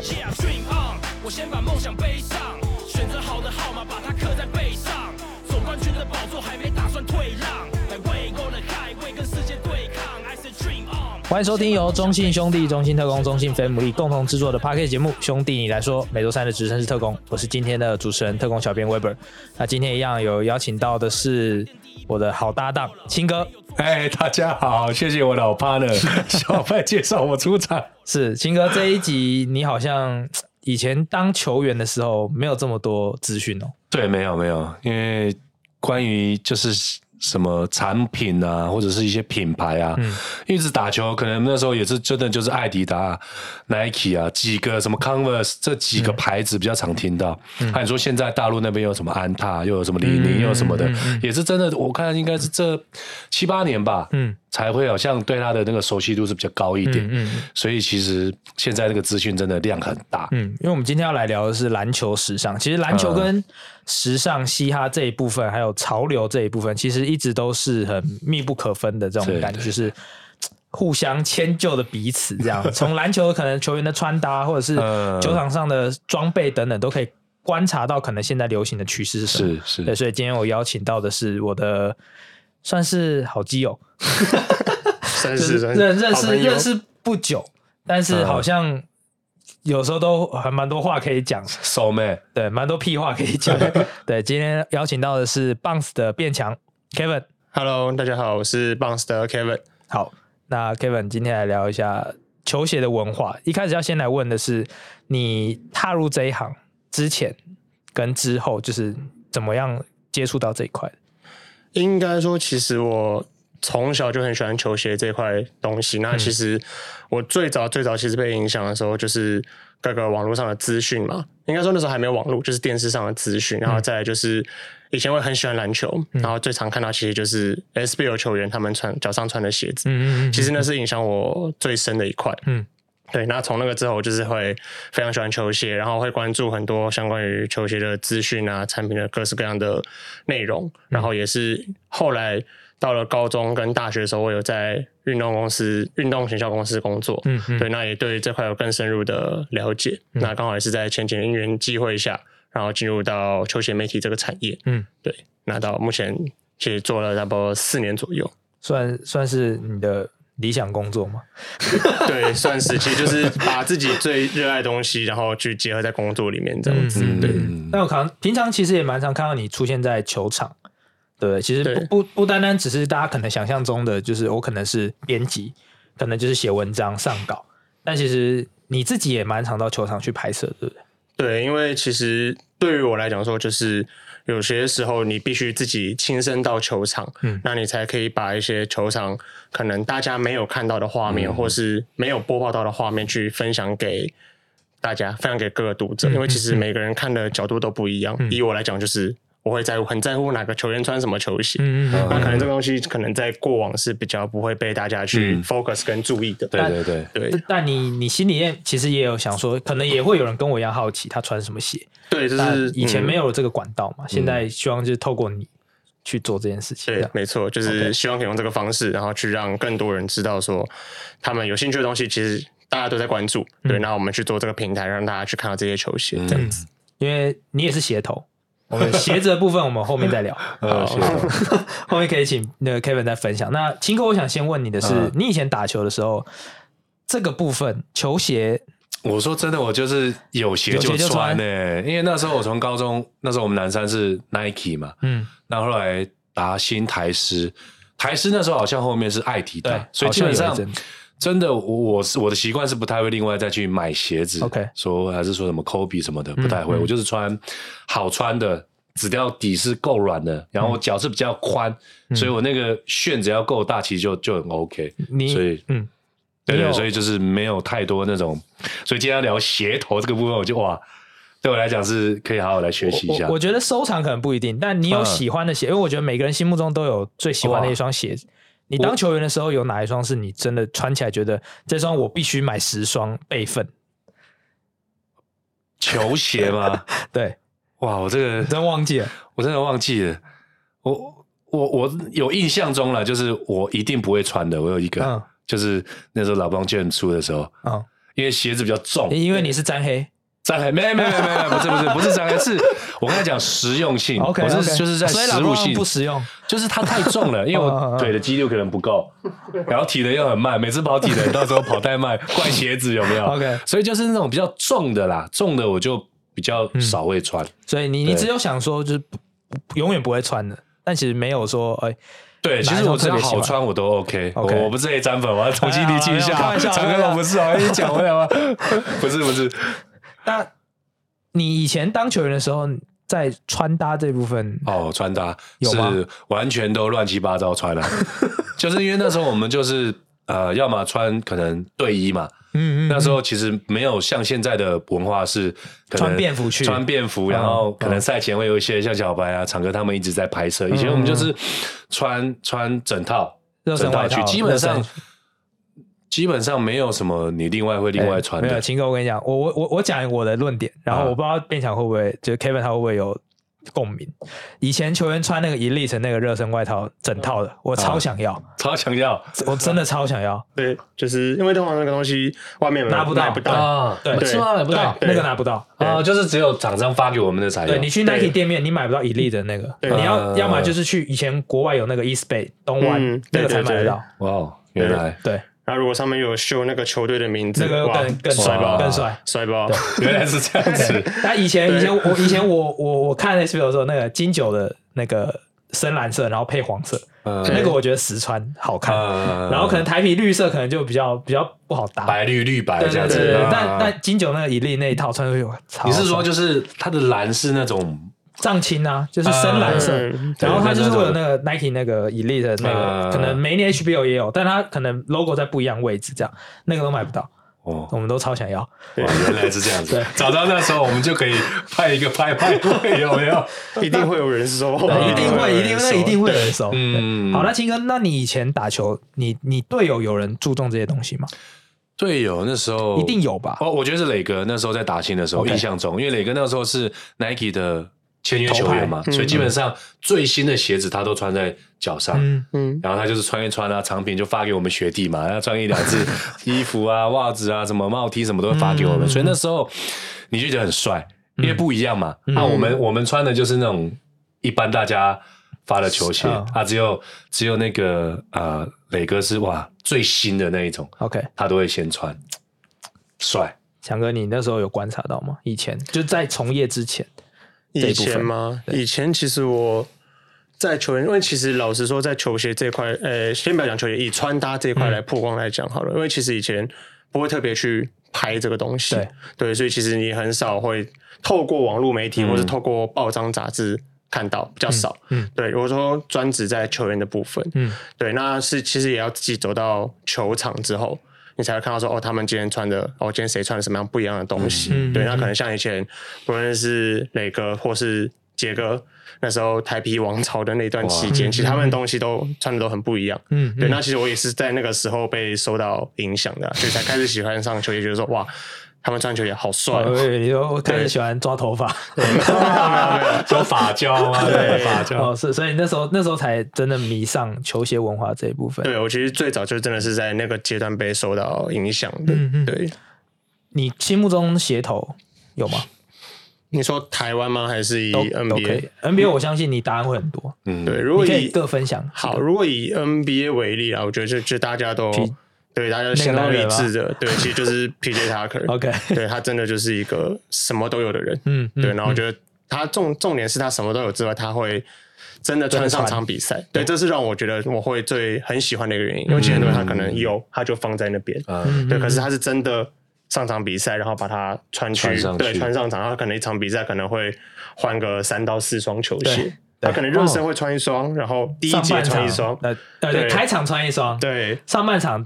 Yeah, dream on，我先把梦想背上，选择好的号码，把它刻在背上。总冠军的宝座还没打算退让，来为够了海，为跟世界对抗。I say dream on。欢迎收听由中信兄弟、中信特工、中信 family 共同制作的 Podcast 节目《兄弟你来说》，每周三的职称是特工，我是今天的主持人特工小编 Weber。那今天一样有邀请到的是我的好搭档清哥。哎，大家好，谢谢我老 partner 小派介绍我出场。是秦哥，这一集你好像以前当球员的时候没有这么多资讯哦。对，没有没有，因为关于就是。什么产品啊，或者是一些品牌啊，嗯、一直打球，可能那时候也是真的就是艾迪达、Nike 啊，几个什么 Converse 这几个牌子比较常听到。还有、嗯、说现在大陆那边有什么安踏，又有什么李宁，又有什么的，也是真的。我看应该是这七八年吧。嗯。才会好像对他的那个熟悉度是比较高一点，嗯，嗯，所以其实现在那个资讯真的量很大，嗯，因为我们今天要来聊的是篮球时尚，其实篮球跟时尚、嘻哈这一部分，还有潮流这一部分，其实一直都是很密不可分的这种感觉，就是互相迁就的彼此这样。从篮球可能球员的穿搭，或者是球场上的装备等等，都可以观察到可能现在流行的趋势是什么。是是，对，所以今天我邀请到的是我的。算是好基友，算是认认识认识不久，但是好像有时候都还蛮多话可以讲。So man，对，蛮多屁话可以讲。对，今天邀请到的是 Bounce 的变强 Kevin。Hello，大家好，我是 Bounce 的 Kevin。好，那 Kevin 今天来聊一下球鞋的文化。一开始要先来问的是，你踏入这一行之前跟之后，就是怎么样接触到这一块？应该说，其实我从小就很喜欢球鞋这块东西。那其实我最早最早其实被影响的时候，就是各个网络上的资讯嘛。应该说那时候还没有网络，就是电视上的资讯。然后再来就是以前会很喜欢篮球，然后最常看到其实就是 SBL 球员他们穿脚上穿的鞋子。嗯嗯。其实那是影响我最深的一块。嗯。对，那从那个之后，我就是会非常喜欢球鞋，然后会关注很多相关于球鞋的资讯啊，产品的各式各样的内容。然后也是后来到了高中跟大学的时候，我有在运动公司、运动行销公司工作。嗯嗯。对，那也对这块有更深入的了解。嗯、那刚好也是在前几年因缘机会下，然后进入到球鞋媒体这个产业。嗯，对。那到目前其实做了差不多四年左右，算算是你的。理想工作吗？对，算是，其实就是把自己最热爱的东西，然后去结合在工作里面这样子。嗯、对，但我可能平常其实也蛮常看到你出现在球场。对，其实不不不单单只是大家可能想象中的，就是我可能是编辑，可能就是写文章上稿，但其实你自己也蛮常到球场去拍摄，对不对？对，因为其实对于我来讲说，就是。有些时候你必须自己亲身到球场，嗯，那你才可以把一些球场可能大家没有看到的画面，嗯、或是没有播报到的画面去分享给大家，分享给各个读者。嗯、因为其实每个人看的角度都不一样。嗯、以我来讲，就是。我会在乎，很在乎哪个球员穿什么球鞋。嗯，那可能这个东西可能在过往是比较不会被大家去 focus 跟注意的。对对对对。但你你心里面其实也有想说，可能也会有人跟我一样好奇他穿什么鞋。对，就是以前没有这个管道嘛，现在希望就是透过你去做这件事情。对，没错，就是希望可以用这个方式，然后去让更多人知道说，他们有兴趣的东西，其实大家都在关注。对，那我们去做这个平台，让大家去看到这些球鞋这样子。因为你也是鞋头。我们鞋子的部分，我们后面再聊。好，后面可以请那个 Kevin 再分享。那秦哥，我想先问你的是，你以前打球的时候，这个部分球鞋，我说真的，我就是有鞋就穿呢。因为那时候我从高中，那时候我们南山是 Nike 嘛，嗯，那后来达新、台师，台师那时候好像后面是爱迪达，所以基本上。真的，我我是我的习惯是不太会另外再去买鞋子，OK，说还是说什么 Kobe 什么的不太会，嗯嗯、我就是穿好穿的，只要底是够软的，然后脚是比较宽，嗯、所以我那个楦只要够大，其实就就很 OK。你所以嗯，对对，所以就是没有太多那种，所以今天要聊鞋头这个部分，我就哇，对我来讲是可以好好来学习一下。我，我觉得收藏可能不一定，但你有喜欢的鞋，嗯、因为我觉得每个人心目中都有最喜欢的一双鞋子。你当球员的时候，有哪一双是你真的穿起来觉得这双我必须买十双备份？球鞋吗？对，哇，我这个真忘记了，我真的忘记了。我我我有印象中了，就是我一定不会穿的。我有一个，嗯、就是那时候老邦卷出的时候，嗯，因为鞋子比较重。因为你是沾黑。沾黑没有没有没有没不是不是不是沾黑，是我跟他讲实用性。我是就是在实物性不实用，就是它太重了，因为我 腿的肌肉可能不够，然后体能又很慢，每次跑体能到时候跑太慢，怪鞋子有没有？OK，所以就是那种比较重的啦，重的我就比较少会穿。所以你你只有想说就是永远不会穿的，但其实没有说哎。对，其实我只要好穿我都 OK。我我不是黑沾粉，我要重新理清一下。常哥，我不是啊，你讲回来吗？不是不是。那你以前当球员的时候，在穿搭这部分哦，穿搭是完全都乱七八糟穿了，就是因为那时候我们就是呃，要么穿可能队衣嘛。嗯嗯，那时候其实没有像现在的文化是穿便服去。穿便服，然后可能赛前会有一些像小白啊、长哥他们一直在拍摄。以前我们就是穿穿整套整套去，基本上基本上没有什么你另外会另外穿的。没有，秦哥，我跟你讲，我我我我讲我的论点，然后我不知道变强会不会，就是 Kevin 他会不会有。共鸣。以前球员穿那个 Elite 那个热身外套，整套的，我超想要，超想要，我真的超想要。对，就是因为通常那个东西外面拿不到，不到，对，是吗？买不到，那个拿不到啊，就是只有厂商发给我们的才有。对，你去 Nike 店面，你买不到 Elite 的那个，你要要么就是去以前国外有那个 Eastbay 东湾那个才买得到。哇，原来对。然后如果上面有秀那个球队的名字，那个更更帅爆，更帅，帅爆！原来是这样子。那以前以前我以前我我我看 SBL 的时候，那个金九的那个深蓝色，然后配黄色，那个我觉得实穿好看。然后可能台啤绿色可能就比较比较不好搭，白绿绿白这样子。但但金九那个 Elite 那一套穿出去，你是说就是它的蓝是那种？藏青啊，就是深蓝色，然后它就是会有那个 Nike 那个 Elite 的那个，可能每年 HBO 也有，但它可能 logo 在不一样位置，这样那个都买不到。哦，我们都超想要。哇，原来是这样子。对，早知道那时候我们就可以派一个拍卖会，有没有？一定会有人收，一定会，一定那一定会有人收。嗯，好，那青哥，那你以前打球，你你队友有人注重这些东西吗？队友那时候一定有吧？哦，我觉得是磊哥那时候在打青的时候，印象中，因为磊哥那时候是 Nike 的。签约球员嘛，所以基本上最新的鞋子他都穿在脚上，嗯。嗯，然后他就是穿一穿啊，产品就发给我们学弟嘛，要穿一两次衣服啊、袜子啊、什么帽 T 什么都会发给我们，所以那时候你就觉得很帅，因为不一样嘛。那我们我们穿的就是那种一般大家发的球鞋啊，只有只有那个呃磊哥是哇最新的那一种，OK，他都会先穿，帅。强哥，你那时候有观察到吗？以前就在从业之前。以前吗？以前其实我在球员，因为其实老实说，在球鞋这块，呃，先不要讲球鞋，以穿搭这一块来曝光来讲好了。嗯、因为其实以前不会特别去拍这个东西，对，对，所以其实你很少会透过网络媒体或者透过报章杂志看到，比较少。嗯，对，如果说专职在球员的部分，嗯，对，那是其实也要自己走到球场之后。你才会看到说哦，他们今天穿的哦，今天谁穿了什么样不一样的东西？嗯、对，那可能像以前不论是磊哥或是杰哥那时候台皮王朝的那段期间，其实他们的东西都穿的都很不一样。嗯，对，那其实我也是在那个时候被受到影响的，所以才开始喜欢上球鞋，觉得说哇。他们穿球鞋好帅，你说我开始喜欢抓头发，没有没有没有，做发胶啊，对发胶哦，是，所以那时候那时候才真的迷上球鞋文化这一部分。对，我其实最早就真的是在那个阶段被受到影响的。嗯嗯，对。你心目中鞋头有吗？你说台湾吗？还是以 NBA？NBA 我相信你答案会很多。嗯，对。如果以各分享好，如果以 NBA 为例啊，我觉得就就大家都。对，大家相当一致的，对，其实就是 PJ Tucker。OK，对，他真的就是一个什么都有的人。嗯，对，然后我觉得他重重点是他什么都有之外，他会真的穿上场比赛。对，这是让我觉得我会最很喜欢的一个原因。因为其实很多人他可能有，他就放在那边。嗯，对，可是他是真的上场比赛，然后把它穿去，对，穿上场，他可能一场比赛可能会换个三到四双球鞋。他可能热身会穿一双，然后第一节穿一双，对对，开场穿一双，对，上半场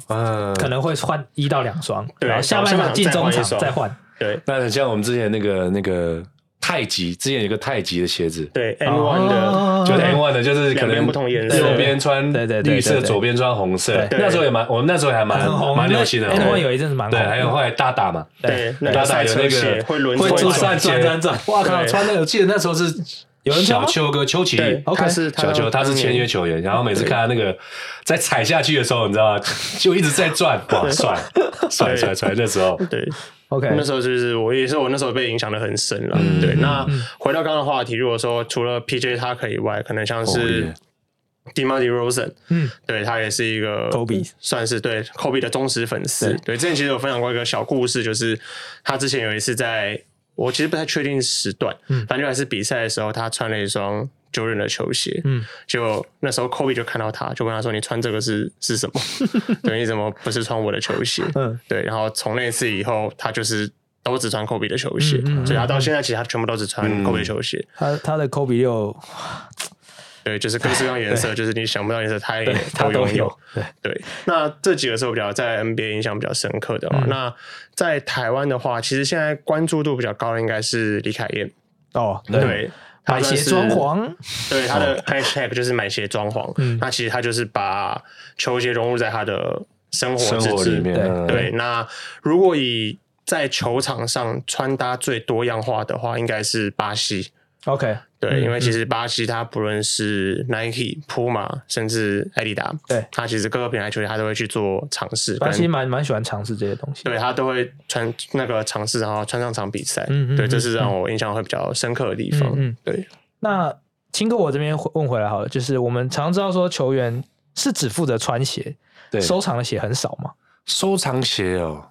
可能会换一到两双，然后下半场进中场再换，对。那很像我们之前那个那个太极，之前有个太极的鞋子，对，N one 的，就是 N one 的，就是可能不同颜色，右边穿绿色，左边穿红色。那时候也蛮，我们那时候还蛮蛮流行的，N one 有一阵子蛮对，还有后来大大嘛，对，大大有那个会轮会转转转转，哇靠，穿那个，我记得那时候是。有人小邱哥邱奇，他是小邱，他是签约球员，然后每次看他那个在踩下去的时候，你知道吗？就一直在转，哇，帅，帅帅帅！那时候，对，OK，那时候就是我也是我那时候被影响的很深了。对，那回到刚刚的话题，如果说除了 PJ 他可以以外，可能像是 DeMar DeRozan，嗯，对他也是一个 Kobe，算是对 Kobe 的忠实粉丝。对，之前其实有分享过一个小故事，就是他之前有一次在。我其实不太确定时段，嗯，反正还是比赛的时候，他穿了一双 Jordan 的球鞋，嗯，就那时候 Kobe 就看到他，就问他说：“你穿这个是是什么？对，你怎么不是穿我的球鞋？”嗯，对，然后从那次以后，他就是都只穿 Kobe 的球鞋，嗯嗯、所以他到现在其实他全部都只穿 Kobe 的球鞋。他他的 Kobe 六。对，就是各式各样颜色，就是你想不到颜色，他也都拥有。对对，那这几个是我比较在 NBA 印象比较深刻的嘛。那在台湾的话，其实现在关注度比较高的应该是李凯燕哦。对，买鞋装潢，对他的 hashtag 就是买鞋装潢。那其实他就是把球鞋融入在他的生活里面。对，那如果以在球场上穿搭最多样化的话，应该是巴西。OK。对，因为其实巴西它不论是 Nike、Puma，甚至艾迪达，对，它其实各个品牌球鞋它都会去做尝试。巴西蛮蛮喜欢尝试这些东西，对，他都会穿那个尝试，然后穿上场比赛。嗯嗯，对，这是让我印象会比较深刻的地方。嗯，对。那青哥，我这边问回来好了，就是我们常知道说球员是只负责穿鞋，对，收藏的鞋很少嘛？收藏鞋哦，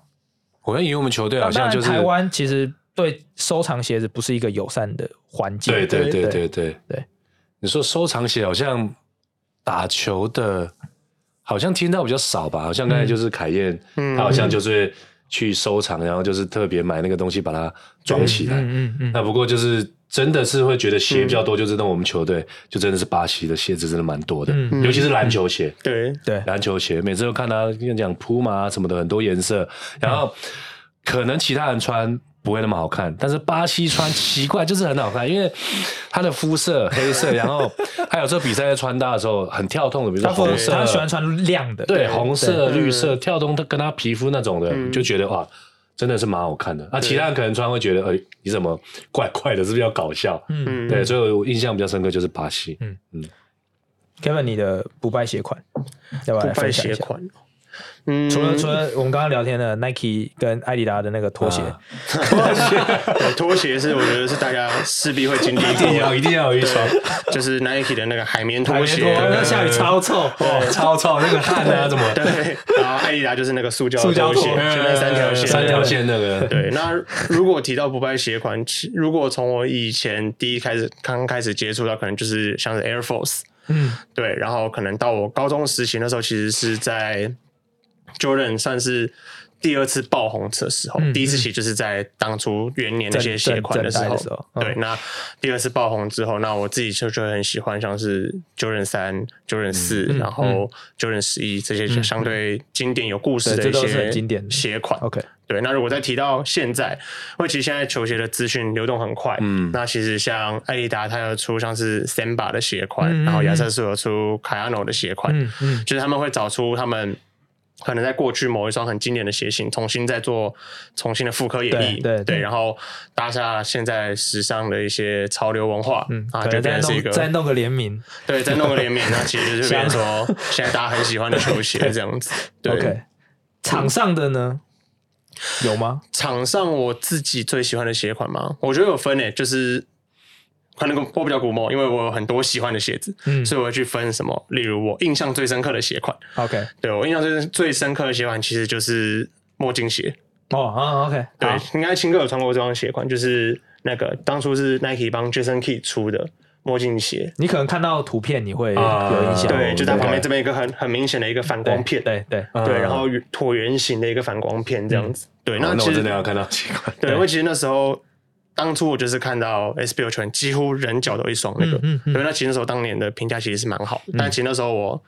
我以为我们球队好像就是台湾其实。对，收藏鞋子不是一个友善的环境。对对对对对对。你说收藏鞋好像打球的，好像听到比较少吧？好像刚才就是凯燕，他好像就是去收藏，然后就是特别买那个东西把它装起来。嗯嗯。那不过就是真的是会觉得鞋比较多，就是那我们球队就真的是巴西的鞋子真的蛮多的，尤其是篮球鞋。对对，篮球鞋每次都看他讲 Puma 什么的很多颜色，然后可能其他人穿。不会那么好看，但是巴西穿奇怪就是很好看，因为他的肤色黑色，然后还有时候比赛在穿搭的时候很跳动的，比如说红色，他喜欢穿亮的，对，红色、绿色跳动，他跟他皮肤那种的，就觉得哇，真的是蛮好看的。那其他人可能穿会觉得，哎，你怎么怪怪的，是不是要搞笑？嗯，对，所以我印象比较深刻就是巴西。嗯。嗯，Kevin，你的不败鞋款，要不要来分享一下？嗯，除了除了我们刚刚聊天的 Nike 跟艾迪达的那个拖鞋，拖鞋，对，拖鞋是我觉得是大家势必会经历，一定要一定要有一双，就是 Nike 的那个海绵拖鞋，那下雨超臭，超臭，那个汗啊怎么？对，然后艾迪达就是那个塑胶塑胶拖鞋，就那三条线，三条线那个。对，那如果提到不败鞋款，如果从我以前第一开始刚开始接触到，可能就是像是 Air Force，嗯，对，然后可能到我高中实习的时候，其实是在。Jordan 算是第二次爆红的时候，嗯、第一次其实就是在当初元年那些鞋款的时候。时候嗯、对，那第二次爆红之后，那我自己就就很喜欢，像是 Jordan 三、Jordan 四，然后 Jordan 十一这些相对经典有故事的一些经典鞋款。OK，对。那如果再提到现在，因为其实现在球鞋的资讯流动很快，嗯，那其实像艾迪达，它有出像是 Samba 的鞋款，嗯、然后亚瑟士有出 Kayano 的鞋款，嗯嗯，就是他们会找出他们。可能在过去某一双很经典的鞋型，重新再做重新的复刻演绎，对对，然后搭下现在时尚的一些潮流文化，嗯啊，就变成是一个再弄个联名，对，再弄个联名，那其实就是变成 说现在大家很喜欢的球鞋这样子。对，场上的呢？有吗？场上我自己最喜欢的鞋款吗？我觉得有分诶，就是。可能我比较古摸，因为我有很多喜欢的鞋子，嗯，所以我会去分什么。例如我印象最深刻的鞋款，OK，对，我印象最最深刻的鞋款其实就是墨镜鞋。哦啊，OK，对，应该青哥有穿过这双鞋款，就是那个当初是 Nike 帮 Jason Kidd 出的墨镜鞋。你可能看到图片你会有印象，对，就在旁边这边一个很很明显的一个反光片，对对对，然后椭圆形的一个反光片这样子。对，那其实真的要看到鞋款，对，因为其实那时候。当初我就是看到 SBO 球员几乎人脚都一双那个，嗯嗯、对，那其实那时候当年的评价其实是蛮好的。嗯、但其实那时候我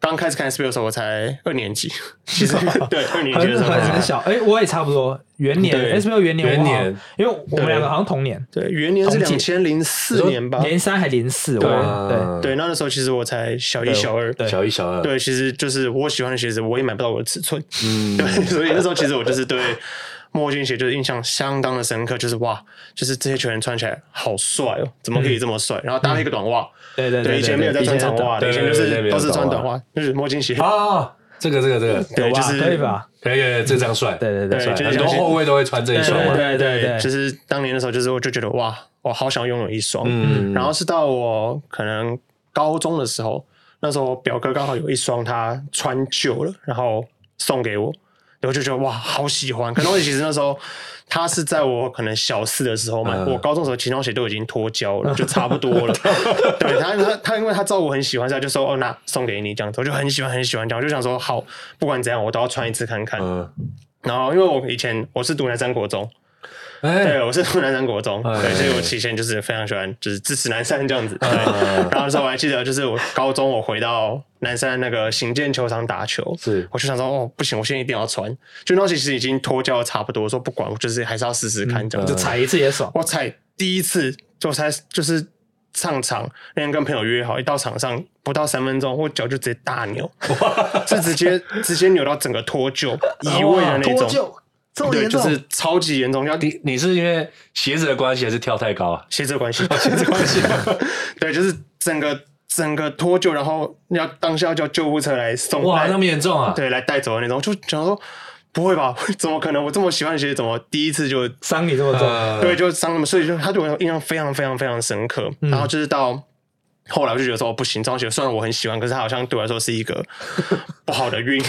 刚开始看 SBO 的时候，我才二年级，其实 对二年级的时候很小。哎、欸，我也差不多元年对 SBO 元年，元年，因为我们两个好像同年，对，元年是两千零四年吧，零三还零四，对对。对，那那时候其实我才小一小二，小一小二，对，其实就是我喜欢的鞋子，我也买不到我的尺寸，嗯，对，所以那时候其实我就是对。墨镜鞋就是印象相当的深刻，就是哇，就是这些球员穿起来好帅哦，怎么可以这么帅？然后搭配一个短袜，对对对，以前没有在穿长袜，以前就是都是穿短袜，就是墨镜鞋啊。这个这个这个，对，就是可以吧？可以，这张帅，对对对，很多后卫都会穿这一双嘛。对对对，就是当年的时候，就是我就觉得哇，我好想拥有一双。嗯，然后是到我可能高中的时候，那时候我表哥刚好有一双，他穿旧了，然后送给我。我就觉得哇，好喜欢！可能其实那时候他是在我可能小四的时候买，我高中的时候其中鞋都已经脱胶了，就差不多了。对他，他他因为他知道我很喜欢，他就说哦，那送给你这样子，我就很喜欢很喜欢这样，我就想说好，不管怎样我都要穿一次看看。然后因为我以前我是读南山国中。欸、对，我是读南山国中，欸、对，所以我以前就是非常喜欢，就是支持南山这样子。对，然后那时候我还记得，就是我高中我回到南山那个行健球场打球，是，我就想说，哦，不行，我现在一定要穿。就那时候其实已经脱胶差不多，我说不管，我就是还是要试试看这样子，嗯、就踩一次也爽。我踩第一次就才就是上场，那天跟朋友约好，一到场上不到三分钟，我脚就直接大扭，哇是直接直接扭到整个脱臼移位的那种。对，就是超级严重。要你你是因为鞋子的关系，还是跳太高啊？鞋子的关系，鞋子关系。对，就是整个整个脱臼，然后要当下叫救护车来送。哇，那么严重啊？对，来带走的那种。就想说，不会吧？怎么可能？我这么喜欢的鞋子，怎么第一次就伤你这么重？对，就伤那么，所以就他对我印象非常非常非常深刻。然后就是到后来，我就觉得说，不行，这双鞋虽然我很喜欢，可是它好像对我来说是一个 不好的运。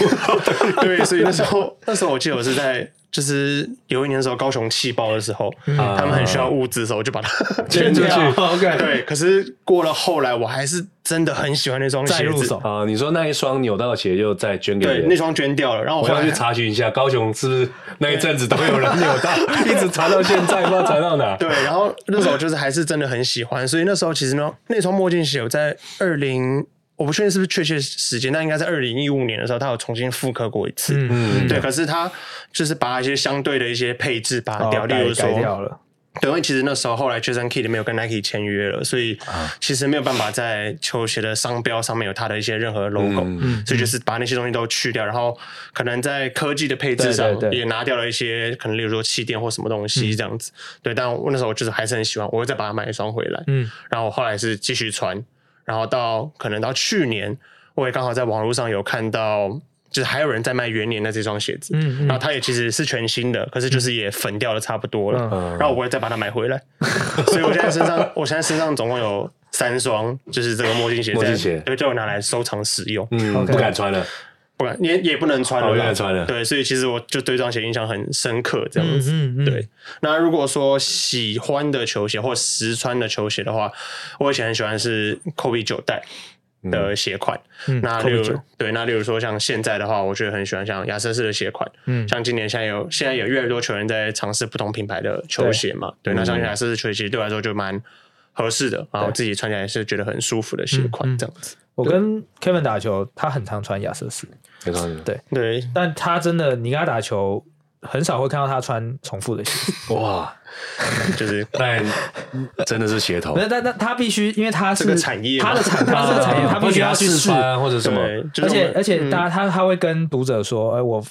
对，所以那时候那时候我记得我是在。就是有一年的时候，高雄气爆的时候，嗯、他们很需要物资的时候，我就把它 捐出去。Okay. 对，可是过了后来，我还是真的很喜欢那双鞋子啊。你说那一双扭到的鞋又再捐给对，那双捐掉了。然后我后来我要去查询一下，高雄是不是那一阵子都有人扭到，一直传到现在，不知道传到哪。对，然后那时候就是还是真的很喜欢，所以那时候其实呢，那双墨镜鞋我在二零。我不确定是不是确切时间，但应该在二零一五年的时候，他有重新复刻过一次。嗯，对。可是他就是把一些相对的一些配置拔掉，例如说，对，因为其实那时候后来 Jason Kidd 没有跟 Nike 签约了，所以其实没有办法在球鞋的商标上面有他的一些任何 logo，所以就是把那些东西都去掉，然后可能在科技的配置上也拿掉了一些，可能例如说气垫或什么东西这样子。对，但我那时候我就是还是很喜欢，我会再把它买一双回来。嗯，然后我后来是继续穿。然后到可能到去年，我也刚好在网络上有看到，就是还有人在卖元年的这双鞋子，嗯，嗯，然后它也其实是全新的，可是就是也粉掉了差不多了，嗯，然后我也再把它买回来，所以我现在身上，我现在身上总共有三双，就是这个墨镜鞋，墨镜鞋，对，就我拿来收藏使用，嗯不敢穿了。不敢，也也不能穿了，不能穿了。对，所以其实我就对这双鞋印象很深刻，这样子。嗯嗯嗯、对，那如果说喜欢的球鞋或实穿的球鞋的话，我以前很喜欢是 Kobe 九代的鞋款。嗯、那例如，嗯、对，那例如说像现在的话，我觉得很喜欢像亚瑟士的鞋款。嗯，像今年现在有现在有越来越多球员在尝试不同品牌的球鞋嘛？对，对，那像亚瑟士球鞋对我来说就蛮合适的，然后我自己穿起来是觉得很舒服的鞋款，这样子。我跟 Kevin 打球，他很常穿亚瑟士。对对，但他真的，你跟他打球很少会看到他穿重复的鞋。哇，就是 但真的是鞋头。那但那他必须，因为他是产业，他的产他的产业，他必须要去试穿或者什么。而且而且，大家他他会跟读者说，哎，我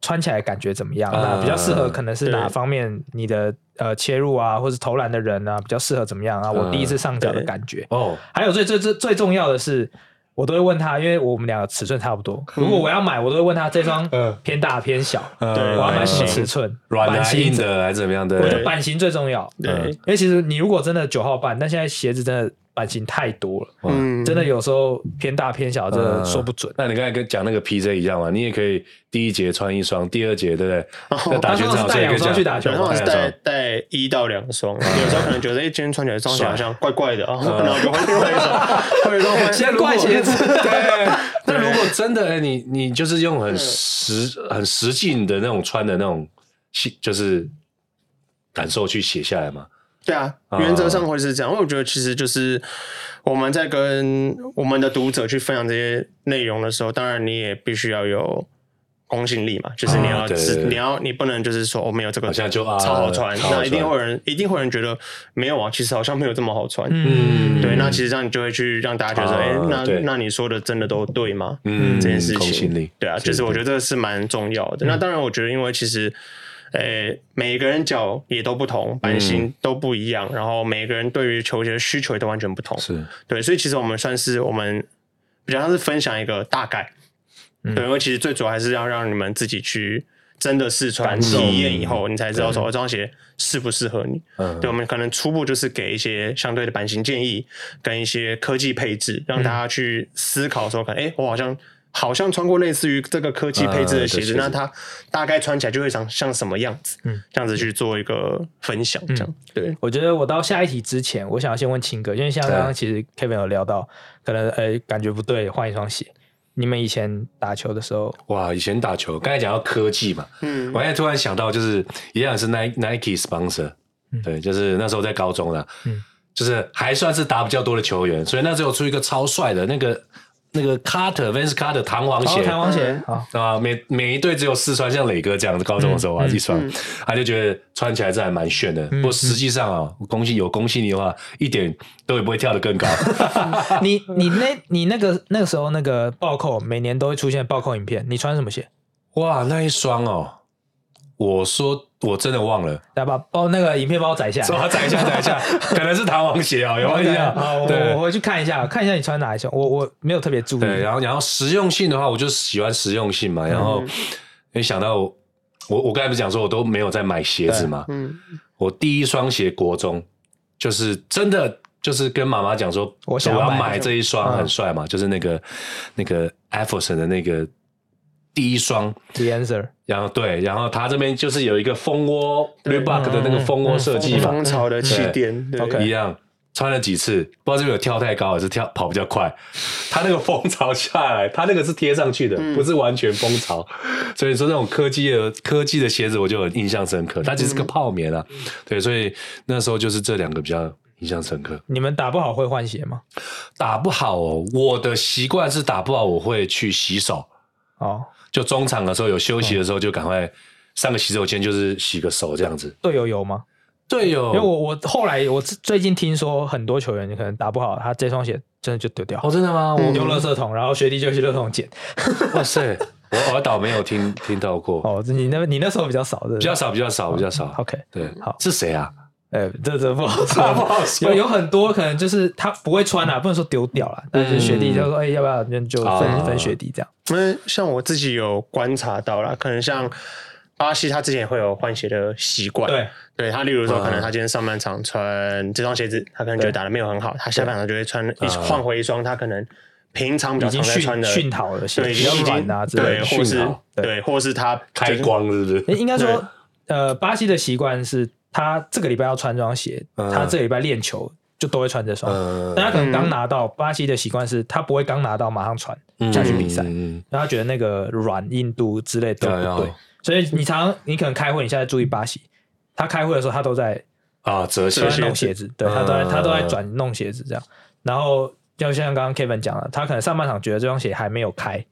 穿起来感觉怎么样？那比较适合可能是哪方面？你的呃切入啊，或者投篮的人啊，比较适合怎么样啊？我第一次上脚的感觉哦。还有最最最最重要的是。我都会问他，因为我们两个尺寸差不多。如果我要买，我都会问他这双偏大偏小，对，我要买什么尺寸，软的、硬的还是怎么样的？我觉得版型最重要。对，因为其实你如果真的九号半，但现在鞋子真的。版型太多了，嗯，真的有时候偏大偏小，真的说不准。那你刚才跟讲那个 PJ 一样嘛？你也可以第一节穿一双，第二节对不对？那打球带两双去打球，然后是带带一到两双。有时候可能觉得，哎，今天穿起来双鞋好像怪怪的啊，然后就换另外一双，换一双先怪鞋子。对。那如果真的，哎，你你就是用很实很实际的那种穿的那种，就是感受去写下来嘛？对啊，原则上会是这样，因为我觉得其实就是我们在跟我们的读者去分享这些内容的时候，当然你也必须要有公信力嘛，就是你要是你要你不能就是说我没有这个就超好穿，那一定会有人一定会有人觉得没有啊，其实好像没有这么好穿，嗯，对，那其实这样你就会去让大家觉得，哎，那那你说的真的都对吗？嗯，这件事情，对啊，就是我觉得这是蛮重要的。那当然，我觉得因为其实。呃，每个人脚也都不同，版型都不一样，嗯、然后每个人对于球鞋的需求也都完全不同。是对，所以其实我们算是我们比较像是分享一个大概，嗯、对，因为其实最主要还是要让你们自己去真的试穿体验以后，你才知道说这双鞋适不适合你。嗯，对，我们可能初步就是给一些相对的版型建议，跟一些科技配置，让大家去思考说，看，哎，我好像。好像穿过类似于这个科技配置的鞋子，啊、那它大概穿起来就会长像什么样子？嗯，这样子去做一个分享，这样、嗯、对。我觉得我到下一题之前，我想要先问清哥，因为像刚刚其实 Kevin 有聊到，可能呃、欸、感觉不对，换一双鞋。你们以前打球的时候，哇，以前打球，刚才讲到科技嘛，嗯，我现在突然想到，就是一样是 Nike Nike sponsor，、嗯、对，就是那时候在高中了，嗯，就是还算是打比较多的球员，所以那时候出一个超帅的那个。那个 Carter Vans Carter 弹簧鞋，弹簧鞋啊，每每一对只有四双，像磊哥这样子，高中的时候啊，一双，他就觉得穿起来这还蛮炫的。不过实际上啊，恭喜有恭喜你的话，一点都也不会跳得更高。你你那，你那个那个时候那个暴扣，每年都会出现暴扣影片，你穿什么鞋？哇，那一双哦。我说我真的忘了，来把包那个影片帮我载一下载一下载一下，可能是弹簧鞋啊，有印象。对，我回去看一下，看一下你穿哪一双。我我没有特别注意。对，然后然后实用性的话，我就喜欢实用性嘛。然后没想到我我刚才不是讲说我都没有在买鞋子嘛。嗯。我第一双鞋国中就是真的就是跟妈妈讲说，我想要买这一双很帅嘛，就是那个那个艾弗森的那个。第一双，The Answer，然后对，然后它这边就是有一个蜂窝，Reebok 的那个蜂窝设计嘛，蜂巢的气垫，对。一样，穿了几次，不知道是不是有跳太高，还是跳跑比较快，它那个蜂巢下来，它那个是贴上去的，不是完全蜂巢，所以说那种科技的科技的鞋子我就很印象深刻，它只是个泡棉啊，对，所以那时候就是这两个比较印象深刻。你们打不好会换鞋吗？打不好哦，我的习惯是打不好我会去洗手，哦。就中场的时候有休息的时候，就赶快上个洗手间，就是洗个手这样子。队友有吗？队友，因为我我后来我最近听说很多球员你可能打不好，他这双鞋真的就丢掉。哦，真的吗？我丢垃圾桶，然后学弟就去垃圾桶捡。哇塞，我我倒没有听听到过。哦，你那你那时候比较少的，比较少，比较少，比较少。OK，对，好，是谁啊？哎，这这不好说，不好说。有有很多可能就是他不会穿啊，不能说丢掉了，但是学弟就说，哎，要不要就分分学弟这样。因为像我自己有观察到了，可能像巴西，他之前也会有换鞋的习惯。对，对他，例如说，可能他今天上半场穿这双鞋子，他可能觉得打的没有很好，他下半场就会穿一换回一双他可能平常比较常在穿的训讨的鞋，对，比较软啊，对，或是对，或是他开光是不是？应该说，呃，巴西的习惯是。他这个礼拜要穿这双鞋，他这个礼拜练球就都会穿这双。但他可能刚拿到巴西的习惯是，他不会刚拿到马上穿下去比赛，然后他觉得那个软硬度之类都不对。所以你常你可能开会，你现在注意巴西，他开会的时候他都在啊折鞋。弄鞋子，对他都在他都在转弄鞋子这样。然后就像刚刚 Kevin 讲了，他可能上半场觉得这双鞋还没有开。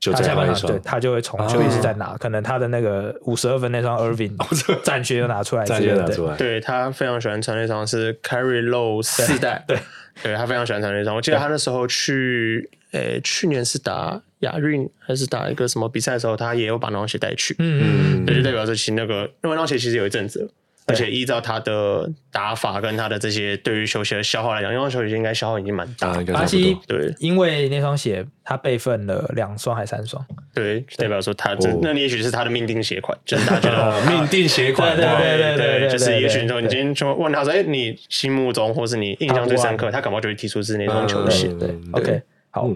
就他下半场对他就会从就一直在拿，可能他的那个五十二分那双 Irving 战靴又拿出来，战靴拿出来。对他非常喜欢穿那双是 Carry Low 四代，对，对他非常喜欢穿那双。我记得他那时候去，诶，去年是打亚运还是打一个什么比赛的时候，他也有把那双鞋带去。嗯嗯，那就代表说其实那个因为那双鞋其实有一阵子。而且依照他的打法跟他的这些对于球鞋的消耗来讲，那双球鞋应该消耗已经蛮大。巴西对，因为那双鞋他备份了两双还三双，对，代表说他这那也许是他的命定鞋款，就是大家觉得命定鞋款，对对对对，就是也许说你今天就问他说，哎，你心目中或是你印象最深刻，他可能就会提出是那双球鞋。对，OK，好，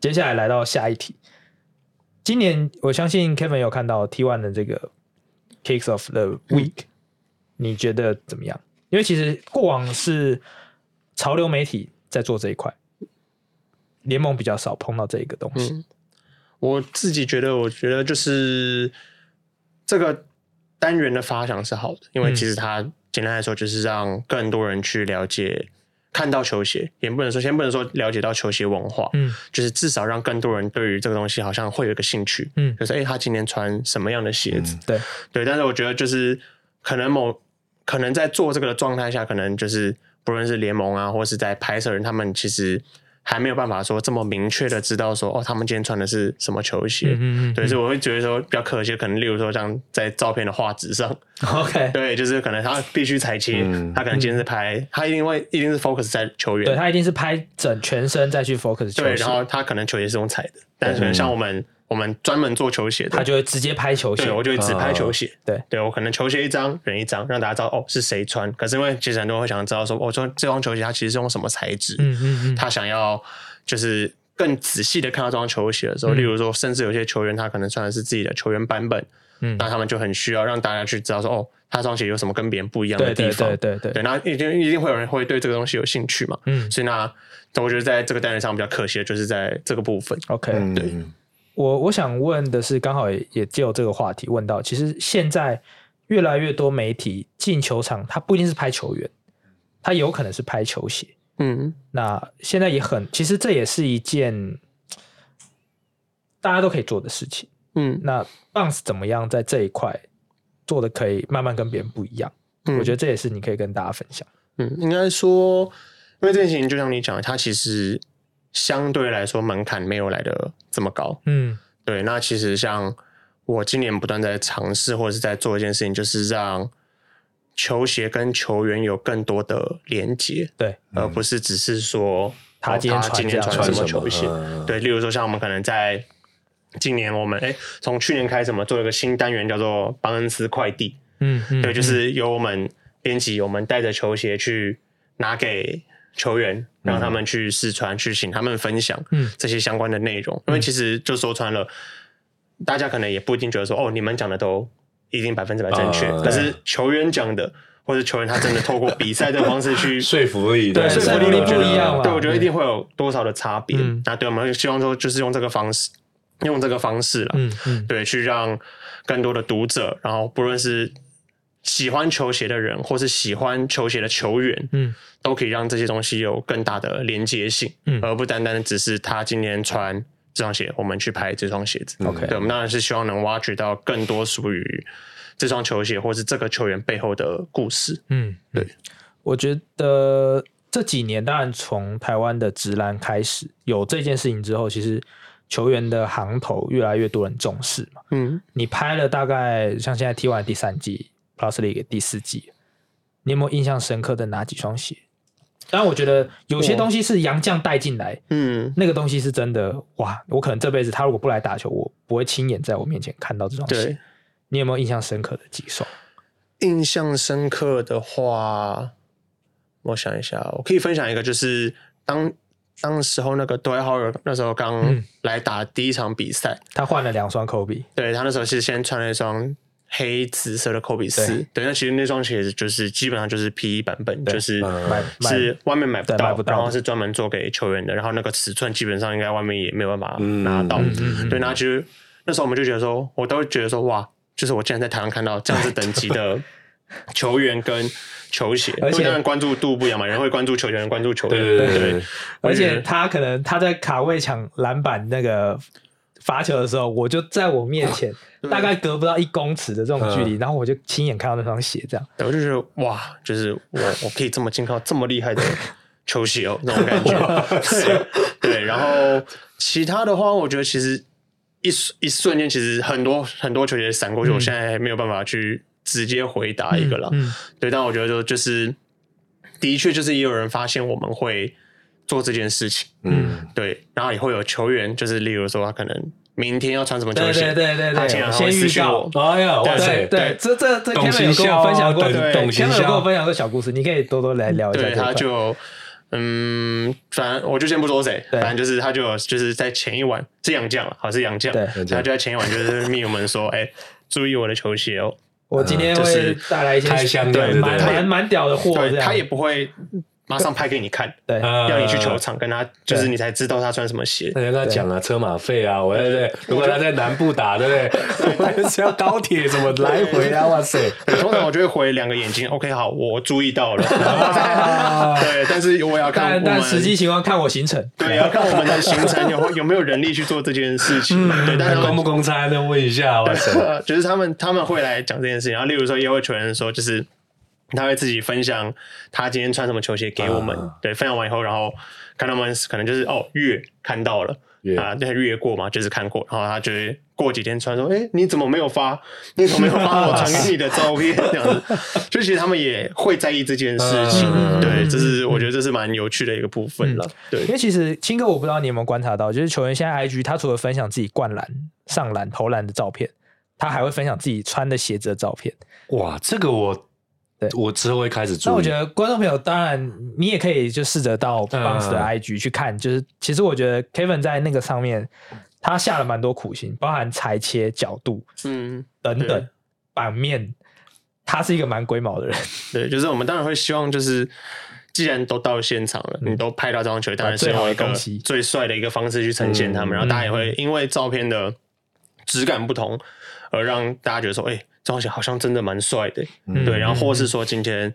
接下来来到下一题，今年我相信 Kevin 有看到 T One 的这个 Kicks of the Week。你觉得怎么样？因为其实过往是潮流媒体在做这一块，联盟比较少碰到这一个东西。嗯，我自己觉得，我觉得就是这个单元的发想是好的，因为其实它简单来说就是让更多人去了解、看到球鞋，也不能说先不能说了解到球鞋文化，嗯，就是至少让更多人对于这个东西好像会有一个兴趣，嗯，就是哎，他今天穿什么样的鞋子？对对，但是我觉得就是可能某。可能在做这个的状态下，可能就是不论是联盟啊，或是在拍摄人，他们其实还没有办法说这么明确的知道说哦，他们今天穿的是什么球鞋。嗯嗯，嗯对，所以我会觉得说比较可惜，可能例如说像在照片的画质上，OK，对，就是可能他必须裁切，嗯、他可能今天是拍，嗯、他一定会一定是 focus 在球员，对他一定是拍整全身再去 focus 对，然后他可能球鞋是用裁的，但是可能像我们。我们专门做球鞋的，他就会直接拍球鞋。对，我就会只拍球鞋。哦、对，对我可能球鞋一张，人一张，让大家知道哦是谁穿。可是因为其实很多人会想知道说，我、哦、说这双球鞋它其实是用什么材质？嗯嗯嗯。他想要就是更仔细的看到这双球鞋的时候，嗯、例如说，甚至有些球员他可能穿的是自己的球员版本，嗯，那他们就很需要让大家去知道说，哦，他这双鞋有什么跟别人不一样的地方？对对对对，对，对。那一定一定会有人会对这个东西有兴趣嘛？嗯。所以那我觉得在这个单元上比较可惜的就是在这个部分。OK，对。嗯我我想问的是，刚好也也借由这个话题问到，其实现在越来越多媒体进球场，他不一定是拍球员，他有可能是拍球鞋。嗯，那现在也很，其实这也是一件大家都可以做的事情。嗯，那 Bounce 怎么样在这一块做的可以慢慢跟别人不一样？嗯，我觉得这也是你可以跟大家分享。嗯，应该说，因为这件事情就像你讲的，它其实。相对来说，门槛没有来的这么高。嗯，对。那其实像我今年不断在尝试，或者是在做一件事情，就是让球鞋跟球员有更多的连接。对，而不是只是说他今天穿什么球鞋。对，例如说像我们可能在今年，我们哎，从去年开始，我们做了一个新单元，叫做邦恩斯快递。嗯嗯，对，就是由我们编辑，我们带着球鞋去拿给。球员让他们去试穿，嗯、去请他们分享这些相关的内容。嗯、因为其实就说穿了，大家可能也不一定觉得说哦，你们讲的都一定百分之百正确。可是球员讲的，或者球员他真的透过比赛的方式去 说服力，对说服力不一样。对，我觉得一定会有多少的差别。嗯、那对，我们希望说就是用这个方式，用这个方式了，嗯嗯，对，去让更多的读者，然后不论是。喜欢球鞋的人，或是喜欢球鞋的球员，嗯，都可以让这些东西有更大的连接性，嗯，而不单单只是他今天穿这双鞋，我们去拍这双鞋子。OK，对，我们当然是希望能挖掘到更多属于这双球鞋，或是这个球员背后的故事。嗯，对，我觉得这几年，当然从台湾的直男开始有这件事情之后，其实球员的行头越来越多人重视嘛。嗯，你拍了大概像现在 T1 第三季。Plus League 第四季，你有没有印象深刻的哪几双鞋？当然，我觉得有些东西是洋将带进来，嗯，那个东西是真的哇！我可能这辈子他如果不来打球，我不会亲眼在我面前看到这双鞋。对你有没有印象深刻的几双？印象深刻的话，我想一下，我可以分享一个，就是当当时候那个 Dwight Howard 那时候刚来打第一场比赛，嗯，他换了两双 Kobe，对他那时候是先穿了一双。黑紫色的科比四，对，那其实那双鞋子就是基本上就是 PE 版本，就是是外面买不到，然后是专门做给球员的，然后那个尺寸基本上应该外面也没有办法拿到，对，那其实那时候我们就觉得说，我都会觉得说，哇，就是我竟然在台湾看到这样子等级的 球员跟球鞋，而且当然关注度不一样嘛，人会关注球员，关注球员，对对对，而且他可能他在卡位抢篮板那个。罚球的时候，我就在我面前，大概隔不到一公尺的这种距离，嗯、然后我就亲眼看到那双鞋，这样，我就觉得哇，就是我我可以这么近看到这么厉害的 球鞋哦，那种感觉。对，对，然后其他的话，我觉得其实一一瞬间，其实很多很多球鞋闪过去，嗯、我现在还没有办法去直接回答一个了。嗯，嗯对，但我觉得就就是的确就是也有人发现我们会。做这件事情，嗯，对，然后也会有球员，就是例如说他可能明天要穿什么球鞋，对对对对，先预告，哎呀，对对，这这这 Kevin 有跟我分享过，Kevin 有跟我分享过小故事，你可以多多来聊一下。对，他就，嗯，反正我就先不说谁，反正就是他就就是在前一晚是杨绛了，好是杨绛，他就在前一晚就是密友们说，哎，注意我的球鞋哦，我今天会带来一些开对，蛮蛮蛮屌的货，他也不会。马上拍给你看，对，要你去球场跟他，就是你才知道他穿什么鞋。大家跟他讲啊，车马费啊，我对对。如果他在南部打，对不对？是要高铁怎么来回啊？哇塞！通常我就会回两个眼睛，OK，好，我注意到了。对，但是我要看，但实际情况看我行程。对，要看我们的行程有有没有人力去做这件事情。对，但是公不公差，再问一下。哇塞！就是他们他们会来讲这件事情，然后例如说，也会球员说，就是。他会自己分享他今天穿什么球鞋给我们，啊、对，分享完以后，然后看他们可能就是哦，月看到了。啊，对，越过嘛，就是看过，然后他就会过几天穿说，哎，你怎么没有发？你怎么没有发我传给你的照片？这样子，就其实他们也会在意这件事情。嗯、对，这是我觉得这是蛮有趣的一个部分了。嗯、对，因为其实青哥，我不知道你有没有观察到，就是球员现在 IG，他除了分享自己灌篮、上篮、投篮的照片，他还会分享自己穿的鞋子的照片。哇，这个我。对，我之后会开始做。那我觉得观众朋友，当然你也可以就试着到 Bounce 的 IG 去看，嗯、就是其实我觉得 Kevin 在那个上面，他下了蛮多苦心，包含裁切角度，嗯，等等版面，他是一个蛮龟毛的人。对，就是我们当然会希望，就是既然都到现场了，嗯、你都拍到这张球，当然是用一个最帅的一个方式去呈现他们，嗯、然后大家也会因为照片的质感不同，而让大家觉得说，哎、欸。东西好像真的蛮帅的，嗯、对，然后或是说今天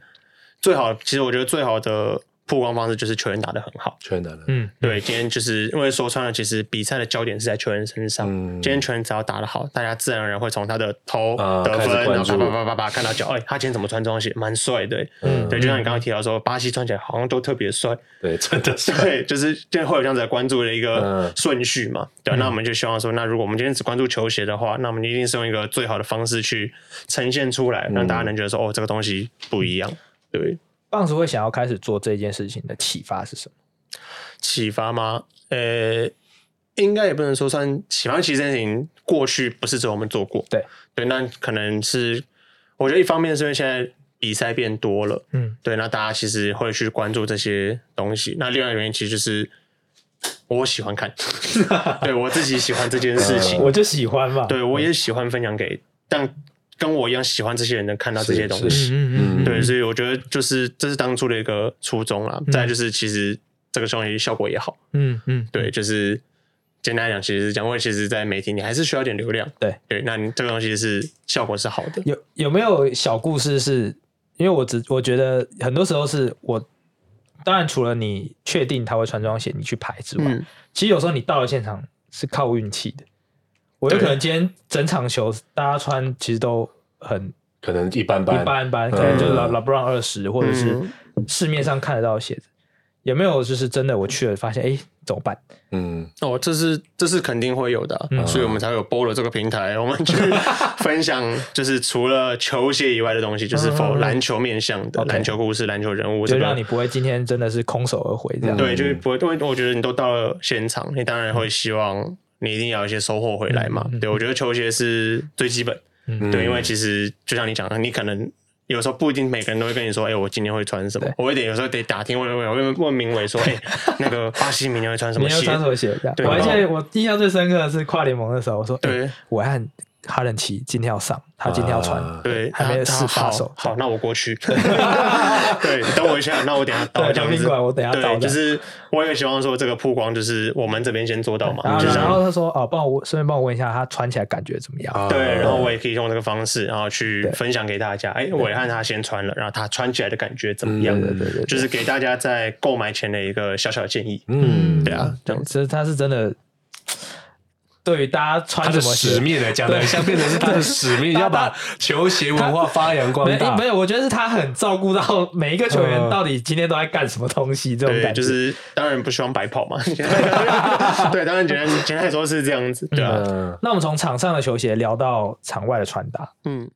最好，其实我觉得最好的。曝光方式就是球员打得很好，球员打的，嗯，对，今天就是因为说穿了，其实比赛的焦点是在球员身上。嗯，今天球员只要打得好，大家自然而然会从他的头得分，然后叭叭叭叭叭看到脚，哎，他今天怎么穿这双鞋，蛮帅的，嗯，对，就像你刚刚提到说，巴西穿起来好像都特别帅，对，真的是，对，就是今天会有这样子的关注的一个顺序嘛，对，那我们就希望说，那如果我们今天只关注球鞋的话，那我们一定是用一个最好的方式去呈现出来，让大家能觉得说，哦，这个东西不一样，对。当时会想要开始做这件事情的启发是什么？启发吗？呃、欸，应该也不能说算启发。其实这件事情过去不是只有我们做过，对对。那可能是我觉得一方面是因为现在比赛变多了，嗯，对。那大家其实会去关注这些东西。那另外一个原因其实就是我喜欢看，对我自己喜欢这件事情，我就喜欢嘛。对我也喜欢分享给但。跟我一样喜欢这些人能看到这些东西，嗯嗯，对，所以我觉得就是这是当初的一个初衷啦。再就是其实这个东西效果也好，嗯嗯，对，就是简单来讲，其实讲，因为其实，在媒体你还是需要点流量，对对，那你这个东西是效果是好的。有有没有小故事是？是因为我只我觉得很多时候是我，当然除了你确定他会穿这双鞋，你去排之外，其实有时候你到了现场是靠运气的。我有可能今天整场球大家穿其实都很可能一般般，一般般，可能就是 LeBron 二十或者是市面上看得到的鞋子，有没有就是真的我去了发现哎怎么办？嗯，哦，这是这是肯定会有的，所以我们才会有 BOLO 这个平台，我们去分享就是除了球鞋以外的东西，就是否篮球面向的篮球故事、篮球人物，就让你不会今天真的是空手而回这样。对，就是不会，因为我觉得你都到了现场，你当然会希望。你一定要有一些收获回来嘛？对，我觉得球鞋是最基本。嗯、对，因为其实就像你讲的，你可能有时候不一定每个人都会跟你说：“哎、欸，我今天会穿什么？”我会得有时候得打听问问问问明伟说：“哎、欸，那个巴西明天会穿什么鞋？”穿什么鞋？对，我还记得我印象最深刻的是跨联盟的时候，我说：“对，我看。”哈伦奇今天要上，他今天要穿，对，还没有试发手。好，那我过去。对，等我一下，那我等下到这样子。我等下到。就是我也希望说这个曝光，就是我们这边先做到嘛。然后他说：“哦，帮我顺便帮我问一下，他穿起来感觉怎么样？”对，然后我也可以用这个方式，然后去分享给大家。哎，伟汉他先穿了，然后他穿起来的感觉怎么样？对对对，就是给大家在购买前的一个小小建议。嗯，对啊，这样子他是真的。对于大家穿什么使命来讲的，像变成是他的使命，要把球鞋文化发扬光大。没有，我觉得是他很照顾到每一个球员到底今天都在干什么东西。这种感觉就是当然不希望白跑嘛。对，当然简单简单来说是这样子。对啊。那我们从场上的球鞋聊到场外的穿搭。嗯。